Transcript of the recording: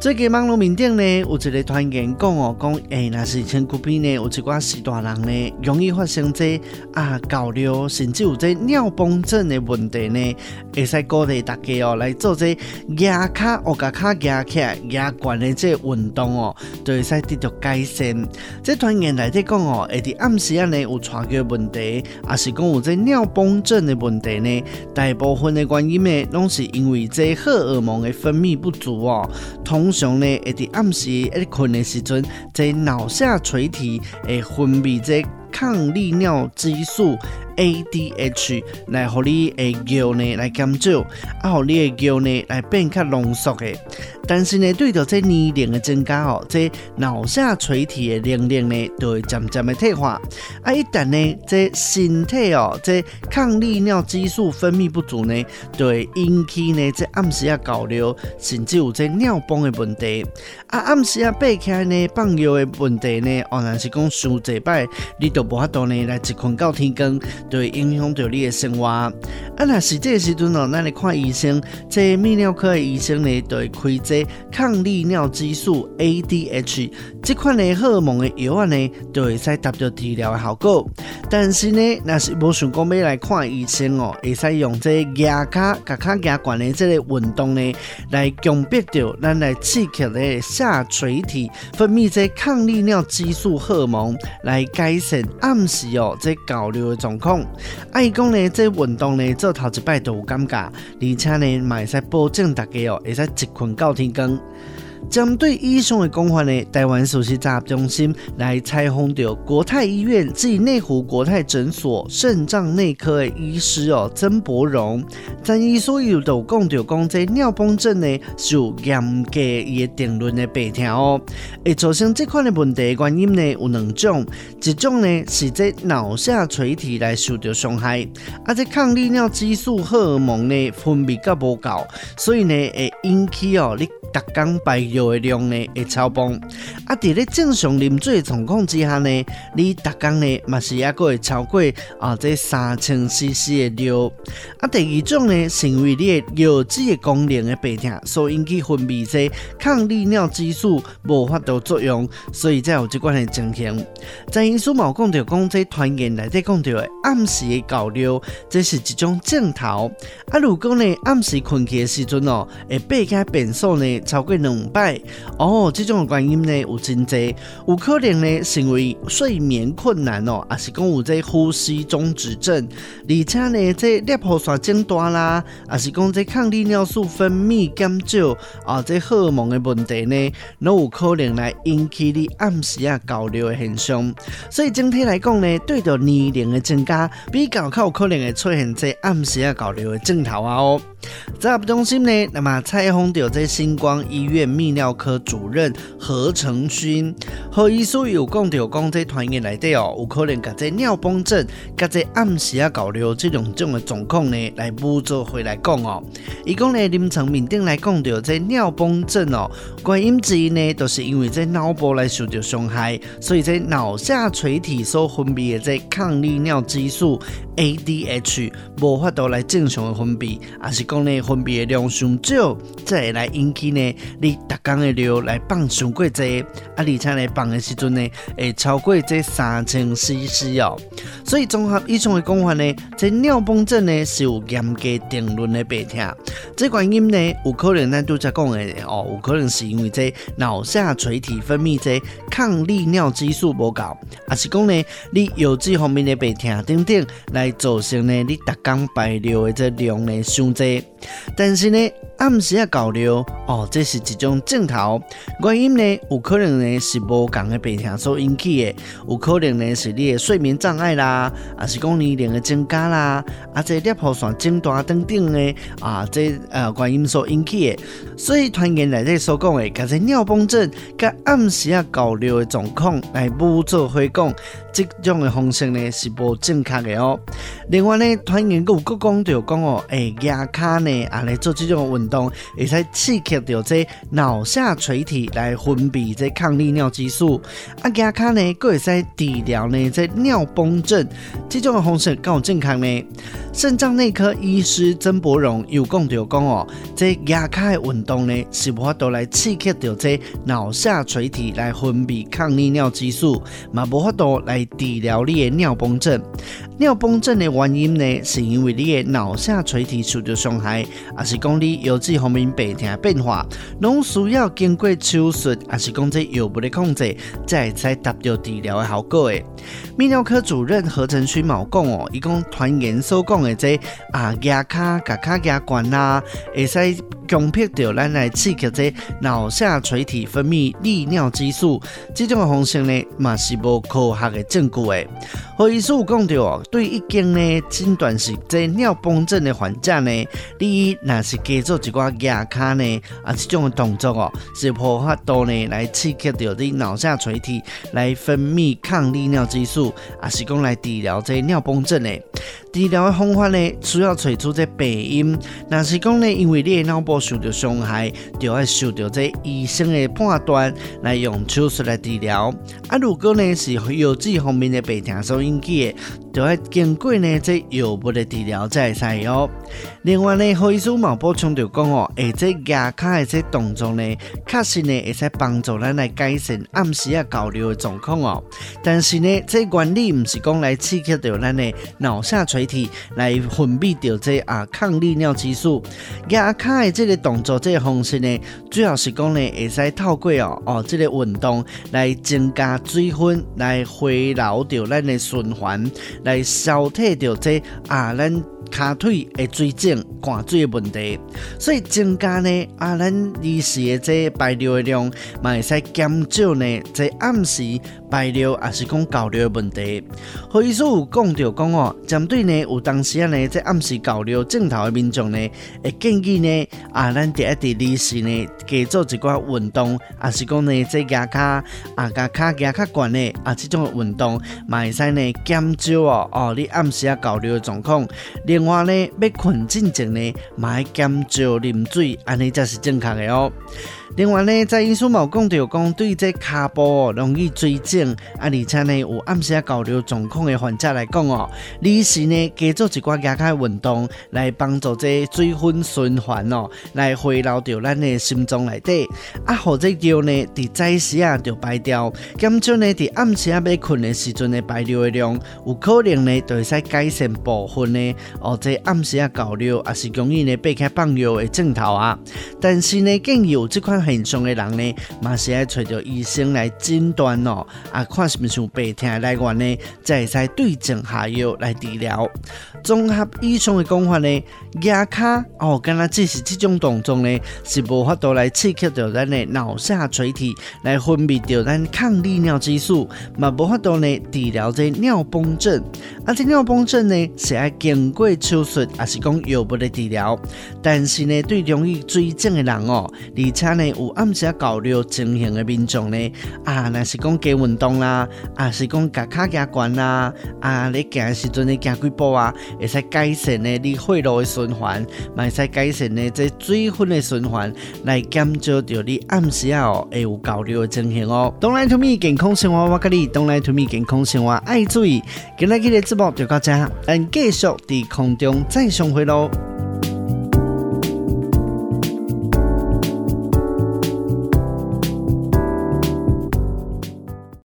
最近网络面顶呢，有一个传言讲哦，讲诶，若是身躯边呢，有一寡四大人呢，容易发生这啊高尿，甚至有这尿崩症的问题呢，会使鼓励大家哦来做这牙卡哦，把卡牙起来压关的这运动哦，就会使得到改善。这传言内底讲哦，会伫暗时啊呢有喘气问题，也是讲有这尿崩症的问题呢，大部分的原因呢，拢是因为这荷尔蒙的分泌不足哦，同。通常呢，会伫暗时一困的时阵，在脑下垂体会分泌这抗利尿激素。ADH 来互你的尿呢来减少，啊，让你的尿呢来变较浓缩的。但是呢，对着这年龄的增加哦，这脑下垂体的能力呢，就会渐渐的退化。啊，一旦呢，这身体哦，这抗利尿激素分泌不足呢，就会引起呢这暗时啊高尿，甚至有这尿崩的问题。啊，暗时啊爬起来呢放尿的问题呢，哦，若是讲伤济摆，你都无法度呢来一困到天光。就会影响到你的生活。啊，若是这个时阵哦，咱来看医生，这泌尿科的医生呢，就会开这抗利尿激素 ADH 这款的荷尔蒙的药啊呢，就会使达到治疗的效果。但是呢，若是无想讲要来看医生哦，会使用这压卡、甲卡压关的这个运动呢，来强迫着咱来刺激的下垂体分泌这抗利尿激素荷尔蒙，来改善暗时哦这高尿的状况。阿姨讲呢，这运动呢做头一摆都有感觉，而且呢，嘛会使保证大家哦会使一困到天光。针对以上的讲法呢，台湾首席杂中心来采访到国泰医院暨内湖国泰诊所肾脏内科的医师哦，曾博荣，曾医师有都讲到讲，这尿崩症呢是有严格伊个定论的白条哦，会造成这款的问题的原因呢有两种，一种呢是这脑下垂体来受到伤害，啊，这抗利尿激素荷尔蒙呢分泌较无够，所以呢会引起哦你。逐工排尿的量呢会超崩，啊，伫咧正常啉水的状况之下呢，你逐工呢嘛是抑阁会超过啊这三千 CC 的尿。啊，第二种呢是因为你的尿脂的功能的变调，所引起分泌这抗利尿激素无法度作用，所以才有这款的情形。在医书冇讲到讲这传言内底讲到的暗时的高尿，这是一种镜头。啊，如果呢暗时困起的时阵哦，会爬起变数呢？超过两哦，这种原因呢有真侪，有可能呢是因为睡眠困难哦，也是讲有这呼吸中止症，而且呢这尿泡刷增大啦，也是讲这抗利尿素分泌减少啊，这荷尔蒙的问题呢，都有可能来引起你暗时啊交流的现象。所以整体来讲呢，对着年龄的增加，比较较有可能会出现这暗时啊交流的症头啊哦。在中心呢，那么采访到这星光医院泌尿科主任何成勋，何医师有讲到讲这传言内底哦，有可能甲这尿崩症、甲这暗时啊高尿这两种的状况呢，来补做回来讲哦。伊讲呢，临床面顶来讲到这尿崩症哦，原因之一呢，都、是因为这脑部来受到伤害，所以这脑下垂体所分泌的这抗利尿激素 ADH 无法度来正常的分泌，也是讲呢分泌的量上少，才会来引起呢。你逐工的尿来放上过济，啊，而且来放的时阵呢，会超过这三千 CC 哦。所以综合以上的讲法呢，这尿崩症呢是有严格定论的白听。这原因呢，有可能咱拄则讲的哦，有可能是因为这脑下垂体分泌这抗利尿激素不够，还是讲呢，你有这方面的白听等等，来造成呢，你逐工排尿的这量呢伤济。但是呢，暗时啊交流哦。这是一种症头。原因呢，有可能呢是无同的白天所引起的，有可能呢是你的睡眠障碍啦，啊是讲年龄的增加啦，啊这尿泡腺增大等等的啊这呃原因所引起的。所以团员内底所讲的，甲这尿崩症、甲暗时啊交流的状况来无做回讲，这种的方式呢是无正确的哦。另外呢，团员佫有佫讲着讲哦，诶，牙卡呢啊来做这种运动，会使刺激到这脑下垂体来分泌这抗利尿激素，啊，牙卡呢佫会使治疗呢这尿崩症，这种的方式够正确呢。肾脏内科医师曾博荣有讲着讲哦，这牙卡的运动呢是无法度来刺激到这脑下垂体来分泌抗利尿激素，嘛无法度来治疗你的尿崩症。尿崩症的原因呢，是因为你的脑下垂体受到伤害，还是讲你油脂方面白天变化，拢需要经过手术，还是讲这药物的控制，才才达到治疗的效果的。泌尿科主任何成勋冇讲哦，伊讲团员所讲的这啊牙卡、甲卡牙关啦，会使。强迫着咱来刺激这脑下垂体分泌利尿激素，这种的方式呢，嘛是无科学的证据的。何医师有讲到哦，对已经呢诊断是这尿崩症的患者呢，你若是加做一寡压卡呢，啊这种的动作哦，是无法度呢来刺激到你脑下垂体来分泌抗利尿激素，啊是讲来治疗这尿崩症的。治疗的方法呢，需要找出这病因，若是讲呢，因为你的脑部受到伤害，就要受到这医生的判断来用手术来治疗。啊，如果呢是油脂方面的白痛所引起的，就要经过呢这药物的治疗才会使用。另外呢，何医师嘛补充着讲哦，诶，这牙卡的这动作呢，确实呢会使帮助咱来改善暗时啊高尿的状况哦。但是呢，这原理唔是讲来刺激到咱的脑下垂体来分泌掉这啊抗利尿激素。牙卡的这个动作这个方式呢，主要是讲呢会使透过哦哦这个运动来增加水分，来回流掉咱的循环，来消退掉这啊咱。骹腿的水肿、汗水的问题，所以增加呢啊，咱日时的这排尿的量，嘛会使减少呢这暗时排尿，也是讲交流的问题。何医师有讲到讲哦，针对呢有当时啊呢这暗时交流症头的民众呢，会建议呢啊，咱第一啲日时呢加做一寡运动，也是讲呢这牙卡啊牙卡牙卡管呢啊这种运动，嘛会使呢减少哦哦你暗时啊交流的状况。另外呢，要困进前呢，买减少啉水，安尼才是正确的哦。另外呢，在医书冇讲到讲，对这骹部容易水肿，啊，而且呢有暗时高尿状况的患者来讲哦，你是呢加做一寡牙卡运动，来帮助这水分循环哦，来回流到咱的心脏内底，啊，或者叫呢伫早时啊就排掉，减少呢伫暗时啊要困的时阵的排尿的量，有可能呢就会使改善部分呢哦，这暗时啊高尿，也是容易呢被开放尿的镜头啊，但是呢建议有这款。现象的人呢，嘛是要找着医生来诊断哦，啊，看是不是有白天的来源呢，再使对症下药来治疗。综合以上的讲法呢，牙卡哦，敢若只是这种动作呢，是无法度来刺激到咱的脑下垂体来分泌掉咱抗利尿激素，嘛无法度呢治疗这尿崩症。啊，这尿崩症呢是要经过手术，还是讲药物的治疗？但是呢，对容易水肿的人哦，而且呢。有暗时交流情形的民众呢，啊，若是讲加运动啦，啊，是讲加卡加关啦，啊，你行时阵你行几步啊，会使改善呢你血路的循环，嘛会使改善呢这水分的循环，来减少掉你暗时哦会有交流的情形哦。Don't lie to me 健康生活，我跟你 Don't lie to me 健康生活爱注意，今日嘅节目就到这，咱继续伫空中再相会喽。